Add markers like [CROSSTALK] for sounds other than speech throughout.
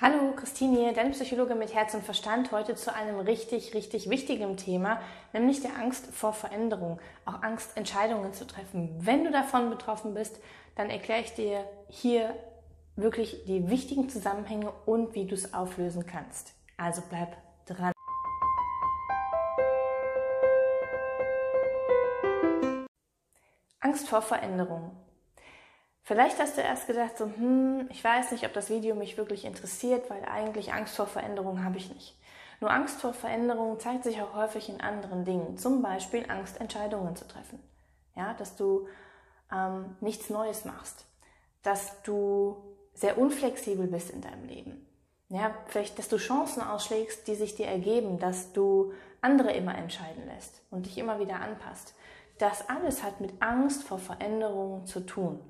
Hallo, Christine hier, deine Psychologe mit Herz und Verstand, heute zu einem richtig, richtig wichtigen Thema, nämlich der Angst vor Veränderung, auch Angst, Entscheidungen zu treffen. Wenn du davon betroffen bist, dann erkläre ich dir hier wirklich die wichtigen Zusammenhänge und wie du es auflösen kannst. Also bleib dran. Angst vor Veränderung. Vielleicht hast du erst gedacht, so, hm, ich weiß nicht, ob das Video mich wirklich interessiert, weil eigentlich Angst vor Veränderung habe ich nicht. Nur Angst vor Veränderung zeigt sich auch häufig in anderen Dingen, zum Beispiel Angst, Entscheidungen zu treffen. Ja, dass du ähm, nichts Neues machst, dass du sehr unflexibel bist in deinem Leben. Ja, vielleicht, dass du Chancen ausschlägst, die sich dir ergeben, dass du andere immer entscheiden lässt und dich immer wieder anpasst. Das alles hat mit Angst vor Veränderungen zu tun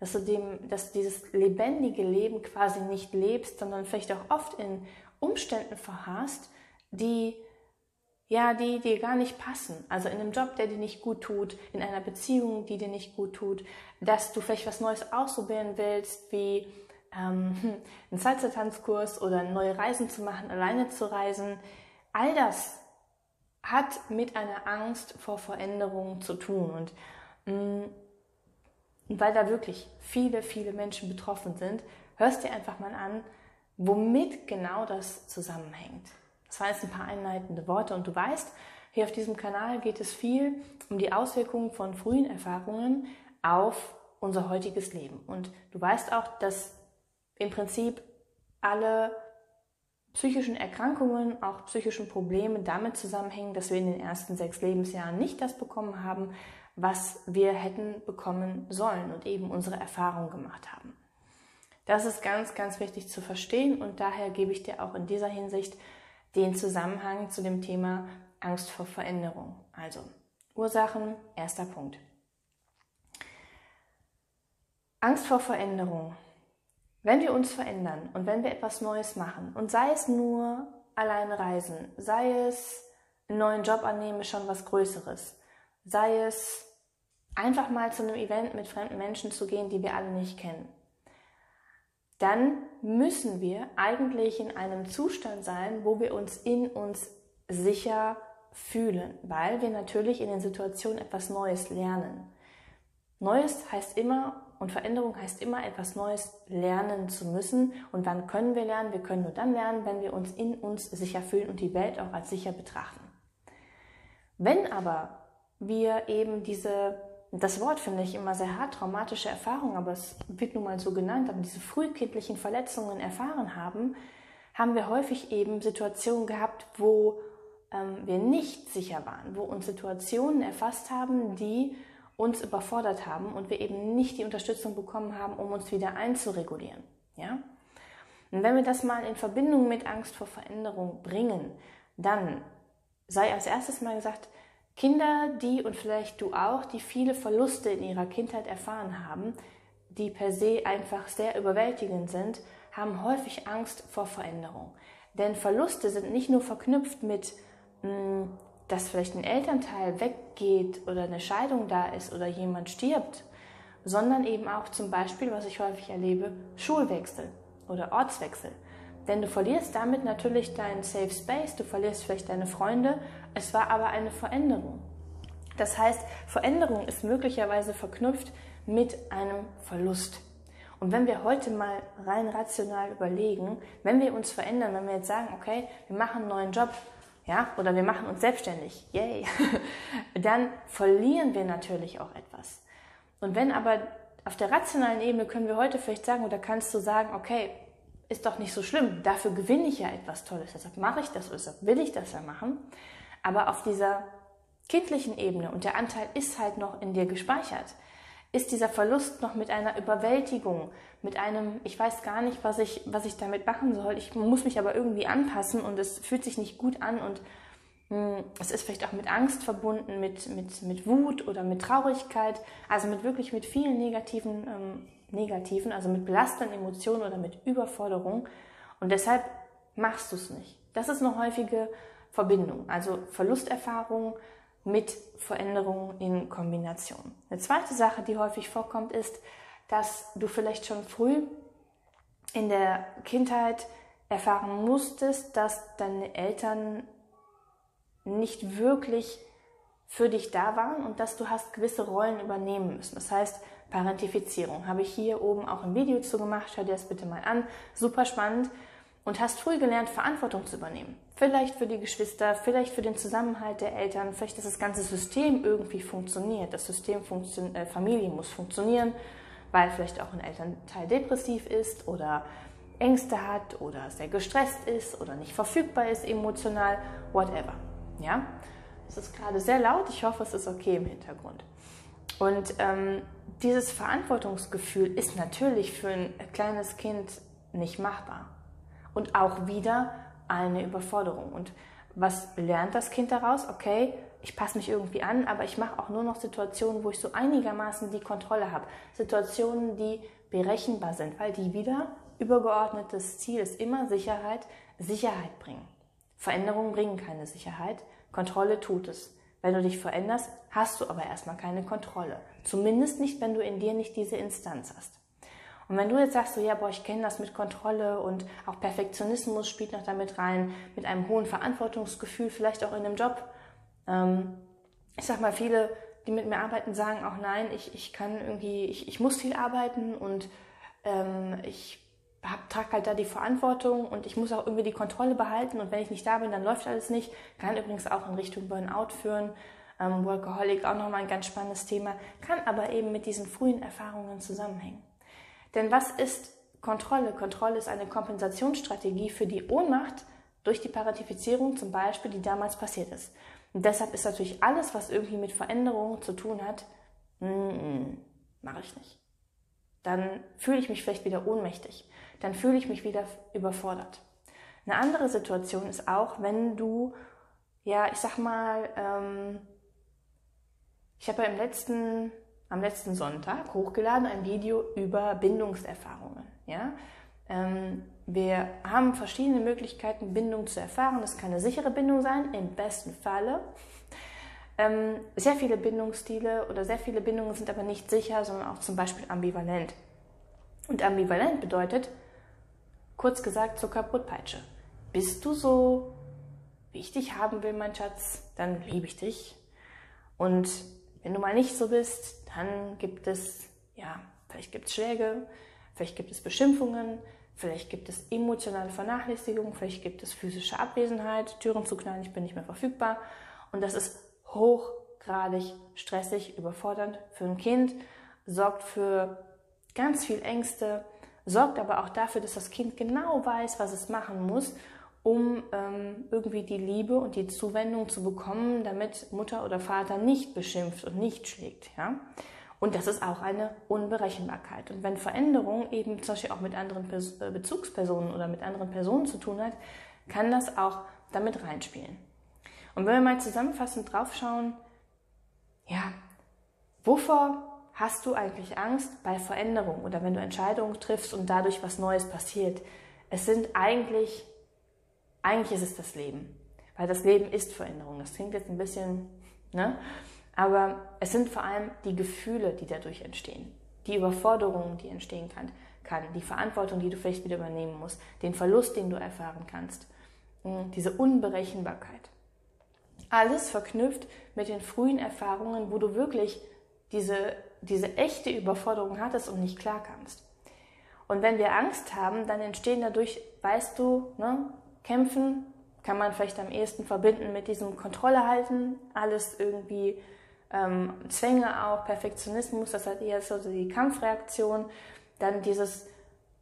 dass du dem, dass dieses lebendige Leben quasi nicht lebst, sondern vielleicht auch oft in Umständen verharrst, die ja, die dir gar nicht passen. Also in einem Job, der dir nicht gut tut, in einer Beziehung, die dir nicht gut tut, dass du vielleicht was Neues ausprobieren willst, wie ähm, [LAUGHS] einen Salsa-Tanzkurs oder neue Reisen zu machen, alleine zu reisen. All das hat mit einer Angst vor Veränderungen zu tun. Und mh, mm, und weil da wirklich viele, viele Menschen betroffen sind, hörst dir einfach mal an, womit genau das zusammenhängt. Das waren jetzt ein paar einleitende Worte und du weißt, hier auf diesem Kanal geht es viel um die Auswirkungen von frühen Erfahrungen auf unser heutiges Leben. Und du weißt auch, dass im Prinzip alle psychischen Erkrankungen, auch psychischen Probleme damit zusammenhängen, dass wir in den ersten sechs Lebensjahren nicht das bekommen haben, was wir hätten bekommen sollen und eben unsere Erfahrung gemacht haben. Das ist ganz, ganz wichtig zu verstehen und daher gebe ich dir auch in dieser Hinsicht den Zusammenhang zu dem Thema Angst vor Veränderung. Also Ursachen, erster Punkt. Angst vor Veränderung. Wenn wir uns verändern und wenn wir etwas Neues machen und sei es nur allein reisen, sei es einen neuen Job annehmen, schon was Größeres, sei es einfach mal zu einem Event mit fremden Menschen zu gehen, die wir alle nicht kennen, dann müssen wir eigentlich in einem Zustand sein, wo wir uns in uns sicher fühlen, weil wir natürlich in den Situationen etwas Neues lernen. Neues heißt immer und Veränderung heißt immer etwas Neues lernen zu müssen. Und wann können wir lernen? Wir können nur dann lernen, wenn wir uns in uns sicher fühlen und die Welt auch als sicher betrachten. Wenn aber wir eben diese das Wort finde ich immer sehr hart, traumatische Erfahrung, aber es wird nun mal so genannt, aber diese frühkindlichen Verletzungen erfahren haben, haben wir häufig eben Situationen gehabt, wo ähm, wir nicht sicher waren, wo uns Situationen erfasst haben, die uns überfordert haben und wir eben nicht die Unterstützung bekommen haben, um uns wieder einzuregulieren. Ja? Und wenn wir das mal in Verbindung mit Angst vor Veränderung bringen, dann sei als erstes mal gesagt, Kinder, die und vielleicht du auch, die viele Verluste in ihrer Kindheit erfahren haben, die per se einfach sehr überwältigend sind, haben häufig Angst vor Veränderung. Denn Verluste sind nicht nur verknüpft mit, hm, dass vielleicht ein Elternteil weggeht oder eine Scheidung da ist oder jemand stirbt, sondern eben auch zum Beispiel, was ich häufig erlebe, Schulwechsel oder Ortswechsel. Denn du verlierst damit natürlich deinen Safe Space, du verlierst vielleicht deine Freunde. Es war aber eine Veränderung. Das heißt, Veränderung ist möglicherweise verknüpft mit einem Verlust. Und wenn wir heute mal rein rational überlegen, wenn wir uns verändern, wenn wir jetzt sagen, okay, wir machen einen neuen Job, ja, oder wir machen uns selbstständig, yay, [LAUGHS] dann verlieren wir natürlich auch etwas. Und wenn aber auf der rationalen Ebene können wir heute vielleicht sagen, oder kannst du sagen, okay, ist doch nicht so schlimm. Dafür gewinne ich ja etwas Tolles. Deshalb mache ich das deshalb will ich das ja machen. Aber auf dieser kindlichen Ebene, und der Anteil ist halt noch in dir gespeichert, ist dieser Verlust noch mit einer Überwältigung, mit einem, ich weiß gar nicht, was ich, was ich damit machen soll. Ich muss mich aber irgendwie anpassen und es fühlt sich nicht gut an und hm, es ist vielleicht auch mit Angst verbunden, mit, mit, mit Wut oder mit Traurigkeit, also mit wirklich mit vielen negativen ähm, negativen, also mit belastenden Emotionen oder mit Überforderung. Und deshalb machst du es nicht. Das ist eine häufige Verbindung, also Verlusterfahrung mit Veränderungen in Kombination. Eine zweite Sache, die häufig vorkommt, ist, dass du vielleicht schon früh in der Kindheit erfahren musstest, dass deine Eltern nicht wirklich für dich da waren und dass du hast gewisse Rollen übernehmen müssen. Das heißt, Parentifizierung habe ich hier oben auch ein Video zu gemacht. Schau dir das bitte mal an. Super spannend. Und hast früh gelernt, Verantwortung zu übernehmen. Vielleicht für die Geschwister, vielleicht für den Zusammenhalt der Eltern, vielleicht, dass das ganze System irgendwie funktioniert. Das System funktio äh, Familie muss funktionieren, weil vielleicht auch ein Elternteil depressiv ist oder Ängste hat oder sehr gestresst ist oder nicht verfügbar ist emotional, whatever. Ja, es ist gerade sehr laut. Ich hoffe, es ist okay im Hintergrund. Und ähm, dieses Verantwortungsgefühl ist natürlich für ein kleines Kind nicht machbar. Und auch wieder eine Überforderung. Und was lernt das Kind daraus? Okay, ich passe mich irgendwie an, aber ich mache auch nur noch Situationen, wo ich so einigermaßen die Kontrolle habe. Situationen, die berechenbar sind, weil die wieder übergeordnetes Ziel ist immer Sicherheit, Sicherheit bringen. Veränderungen bringen keine Sicherheit, Kontrolle tut es. Wenn du dich veränderst, hast du aber erstmal keine Kontrolle. Zumindest nicht, wenn du in dir nicht diese Instanz hast. Und wenn du jetzt sagst, so ja, boah, ich kenne das mit Kontrolle und auch Perfektionismus spielt noch damit rein, mit einem hohen Verantwortungsgefühl, vielleicht auch in einem Job. Ähm, ich sag mal, viele, die mit mir arbeiten, sagen auch nein, ich, ich kann irgendwie, ich, ich muss viel arbeiten und ähm, ich hab, trage halt da die Verantwortung und ich muss auch irgendwie die Kontrolle behalten und wenn ich nicht da bin, dann läuft alles nicht. Kann übrigens auch in Richtung Burnout führen. Ähm, Workaholic auch nochmal ein ganz spannendes Thema, kann aber eben mit diesen frühen Erfahrungen zusammenhängen. Denn was ist Kontrolle? Kontrolle ist eine Kompensationsstrategie für die Ohnmacht durch die Parentifizierung zum Beispiel, die damals passiert ist. Und deshalb ist natürlich alles, was irgendwie mit Veränderungen zu tun hat, mache ich nicht. Dann fühle ich mich vielleicht wieder ohnmächtig dann fühle ich mich wieder überfordert. Eine andere Situation ist auch, wenn du, ja, ich sag mal, ähm, ich habe ja im letzten, am letzten Sonntag hochgeladen ein Video über Bindungserfahrungen. Ja? Ähm, wir haben verschiedene Möglichkeiten, Bindung zu erfahren. Das kann eine sichere Bindung sein, im besten Falle. Ähm, sehr viele Bindungsstile oder sehr viele Bindungen sind aber nicht sicher, sondern auch zum Beispiel ambivalent. Und ambivalent bedeutet, Kurz gesagt, zur Kaputtpeitsche. Bist du so, wie ich dich haben will, mein Schatz, dann liebe ich dich. Und wenn du mal nicht so bist, dann gibt es, ja, vielleicht gibt es Schläge, vielleicht gibt es Beschimpfungen, vielleicht gibt es emotionale Vernachlässigung, vielleicht gibt es physische Abwesenheit, Türen zu knallen, ich bin nicht mehr verfügbar. Und das ist hochgradig stressig, überfordernd für ein Kind, sorgt für ganz viel Ängste, sorgt aber auch dafür, dass das Kind genau weiß, was es machen muss, um ähm, irgendwie die Liebe und die Zuwendung zu bekommen, damit Mutter oder Vater nicht beschimpft und nicht schlägt. Ja? Und das ist auch eine Unberechenbarkeit. Und wenn Veränderung eben zum Beispiel auch mit anderen äh, Bezugspersonen oder mit anderen Personen zu tun hat, kann das auch damit reinspielen. Und wenn wir mal zusammenfassend draufschauen, ja, wovor Hast du eigentlich Angst bei Veränderung oder wenn du Entscheidungen triffst und dadurch was Neues passiert? Es sind eigentlich, eigentlich ist es das Leben. Weil das Leben ist Veränderung. Das klingt jetzt ein bisschen, ne? Aber es sind vor allem die Gefühle, die dadurch entstehen. Die Überforderung, die entstehen kann, kann. Die Verantwortung, die du vielleicht wieder übernehmen musst. Den Verlust, den du erfahren kannst. Hm, diese Unberechenbarkeit. Alles verknüpft mit den frühen Erfahrungen, wo du wirklich diese diese echte Überforderung hattest und nicht klar kannst. Und wenn wir Angst haben, dann entstehen dadurch, weißt du, ne, Kämpfen kann man vielleicht am ehesten verbinden mit diesem Kontrolle halten, alles irgendwie ähm, Zwänge auch, Perfektionismus, das hat eher so die Kampfreaktion. Dann dieses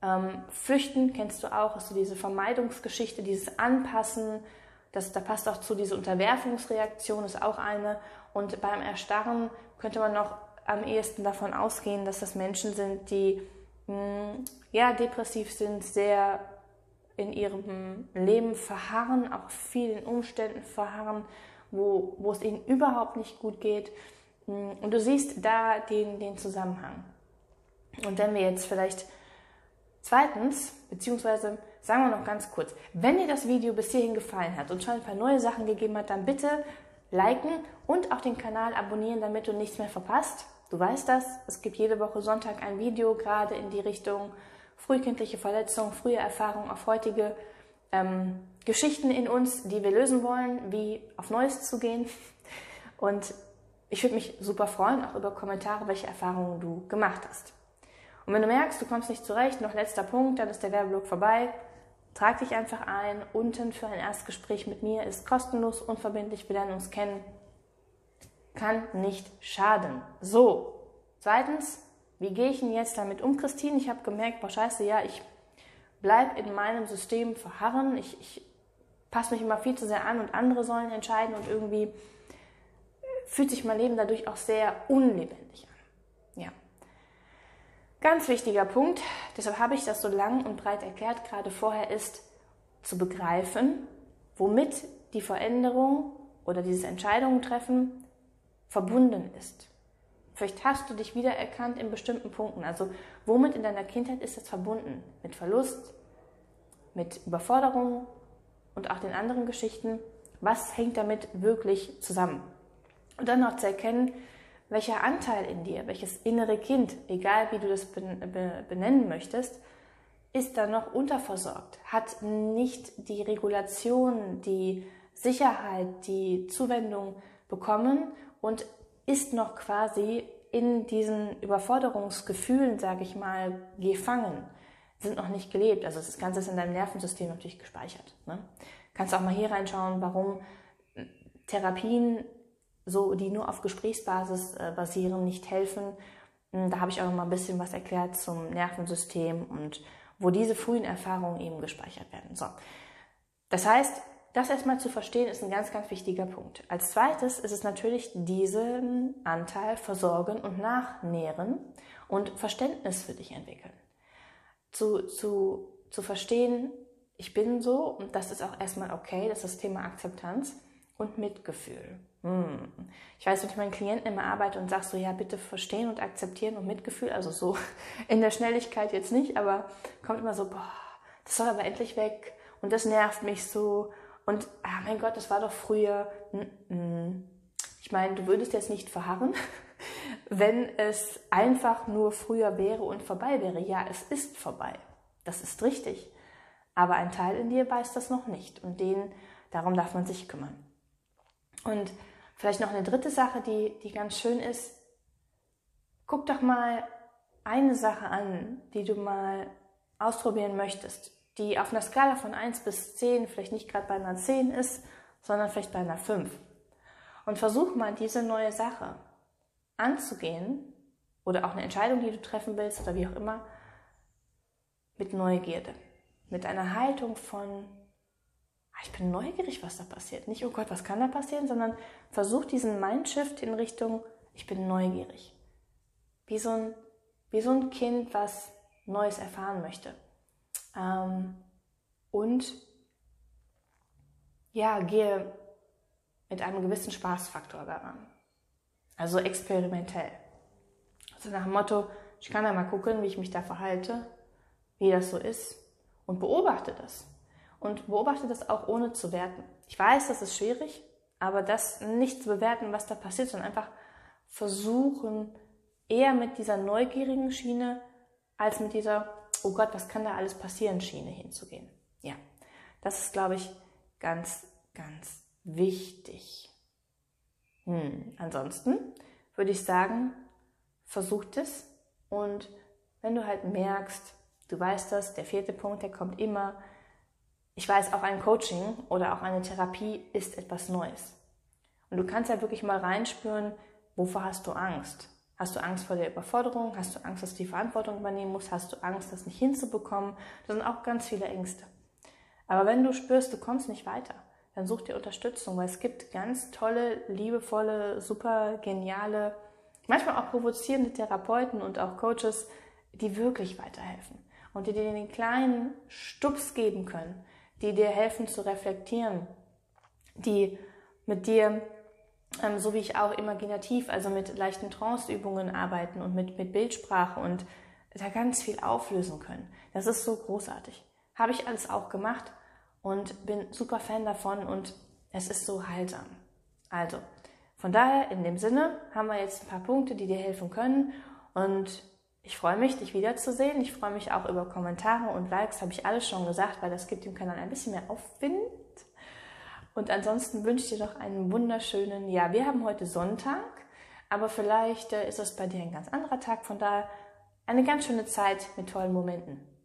ähm, Flüchten kennst du auch, ist so diese Vermeidungsgeschichte, dieses Anpassen, das, da passt auch zu diese Unterwerfungsreaktion, ist auch eine. Und beim Erstarren könnte man noch am ehesten davon ausgehen, dass das Menschen sind, die mh, hm, ja depressiv sind, sehr in ihrem Leben verharren, auch vielen Umständen verharren, wo, wo es ihnen überhaupt nicht gut geht. Hm, und du siehst da den, den Zusammenhang. Und wenn wir jetzt vielleicht zweitens, beziehungsweise sagen wir noch ganz kurz, wenn dir das Video bis hierhin gefallen hat und schon ein paar neue Sachen gegeben hat, dann bitte liken und auch den Kanal abonnieren, damit du nichts mehr verpasst. Du weißt das, es gibt jede Woche Sonntag ein Video gerade in die Richtung frühkindliche Verletzung, frühe Erfahrung auf heutige ähm, Geschichten in uns, die wir lösen wollen, wie auf Neues zu gehen. Und ich würde mich super freuen, auch über Kommentare, welche Erfahrungen du gemacht hast. Und wenn du merkst, du kommst nicht zurecht, noch letzter Punkt, dann ist der Werbeblock vorbei. Trag dich einfach ein. Unten für ein Erstgespräch mit mir ist kostenlos, unverbindlich. Wir lernen uns kennen. Kann nicht schaden. So. Zweitens, wie gehe ich denn jetzt damit um, Christine? Ich habe gemerkt, boah, scheiße, ja, ich bleibe in meinem System verharren. Ich, ich passe mich immer viel zu sehr an und andere sollen entscheiden und irgendwie fühlt sich mein Leben dadurch auch sehr unlebendig an. Ja. Ganz wichtiger Punkt, deshalb habe ich das so lang und breit erklärt, gerade vorher ist zu begreifen, womit die Veränderung oder dieses Entscheidungen treffen verbunden ist. Vielleicht hast du dich wiedererkannt in bestimmten Punkten. Also womit in deiner Kindheit ist das verbunden? Mit Verlust, mit Überforderung und auch den anderen Geschichten. Was hängt damit wirklich zusammen? Und dann noch zu erkennen, welcher Anteil in dir, welches innere Kind, egal wie du das benennen möchtest, ist da noch unterversorgt, hat nicht die Regulation, die Sicherheit, die Zuwendung bekommen und ist noch quasi in diesen Überforderungsgefühlen, sage ich mal, gefangen, sind noch nicht gelebt. Also das Ganze ist in deinem Nervensystem natürlich gespeichert. Ne? Kannst auch mal hier reinschauen, warum Therapien, so, die nur auf Gesprächsbasis äh, basieren, nicht helfen. Hm, da habe ich auch noch mal ein bisschen was erklärt zum Nervensystem und wo diese frühen Erfahrungen eben gespeichert werden. So. Das heißt, das erstmal zu verstehen, ist ein ganz, ganz wichtiger Punkt. Als zweites ist es natürlich diesen Anteil versorgen und nachnähren und Verständnis für dich entwickeln. Zu, zu, zu verstehen, ich bin so und das ist auch erstmal okay, das ist das Thema Akzeptanz und Mitgefühl. Hm. Ich weiß, wenn ich meinen Klienten immer arbeite und sage so, ja, bitte verstehen und akzeptieren und Mitgefühl, also so [LAUGHS] in der Schnelligkeit jetzt nicht, aber kommt immer so, boah, das soll aber endlich weg und das nervt mich so und, ah, mein Gott, das war doch früher. Ich meine, du würdest jetzt nicht verharren, [LAUGHS] wenn es einfach nur früher wäre und vorbei wäre. Ja, es ist vorbei. Das ist richtig. Aber ein Teil in dir weiß das noch nicht. Und den, darum darf man sich kümmern. Und vielleicht noch eine dritte Sache, die, die ganz schön ist. Guck doch mal eine Sache an, die du mal ausprobieren möchtest die auf einer Skala von 1 bis 10 vielleicht nicht gerade bei einer 10 ist, sondern vielleicht bei einer 5. Und versuch mal diese neue Sache anzugehen oder auch eine Entscheidung, die du treffen willst oder wie auch immer, mit Neugierde, mit einer Haltung von, ah, ich bin neugierig, was da passiert. Nicht, oh Gott, was kann da passieren, sondern versuch diesen Mindshift in Richtung, ich bin neugierig. Wie so ein, wie so ein Kind, was Neues erfahren möchte. Ähm, und ja, gehe mit einem gewissen Spaßfaktor daran. Also experimentell. Also nach dem Motto, ich kann ja mal gucken, wie ich mich da verhalte, wie das so ist und beobachte das. Und beobachte das auch ohne zu werten. Ich weiß, das ist schwierig, aber das nicht zu bewerten, was da passiert, sondern einfach versuchen, eher mit dieser neugierigen Schiene als mit dieser oh Gott, was kann da alles passieren, Schiene hinzugehen. Ja, das ist, glaube ich, ganz, ganz wichtig. Hm. Ansonsten würde ich sagen, versucht es und wenn du halt merkst, du weißt das, der vierte Punkt, der kommt immer. Ich weiß, auch ein Coaching oder auch eine Therapie ist etwas Neues. Und du kannst ja wirklich mal reinspüren, wovor hast du Angst? Hast du Angst vor der Überforderung? Hast du Angst, dass du die Verantwortung übernehmen musst? Hast du Angst, das nicht hinzubekommen? Das sind auch ganz viele Ängste. Aber wenn du spürst, du kommst nicht weiter, dann such dir Unterstützung, weil es gibt ganz tolle, liebevolle, super geniale, manchmal auch provozierende Therapeuten und auch Coaches, die wirklich weiterhelfen und die dir den kleinen Stups geben können, die dir helfen zu reflektieren, die mit dir ähm, so wie ich auch imaginativ, also mit leichten Tranceübungen arbeiten und mit, mit Bildsprache und da ganz viel auflösen können. Das ist so großartig. Habe ich alles auch gemacht und bin super Fan davon und es ist so heilsam. Also, von daher, in dem Sinne, haben wir jetzt ein paar Punkte, die dir helfen können und Ich freue mich, dich wiederzusehen. Ich freue mich auch über Kommentare und Likes, habe ich alles schon gesagt, weil das gibt dem Kanal ein bisschen mehr Aufwind. Und ansonsten wünsche ich dir noch einen wunderschönen, ja, wir haben heute Sonntag, aber vielleicht äh, ist es bei dir ein ganz anderer Tag. Von daher eine ganz schöne Zeit mit tollen Momenten.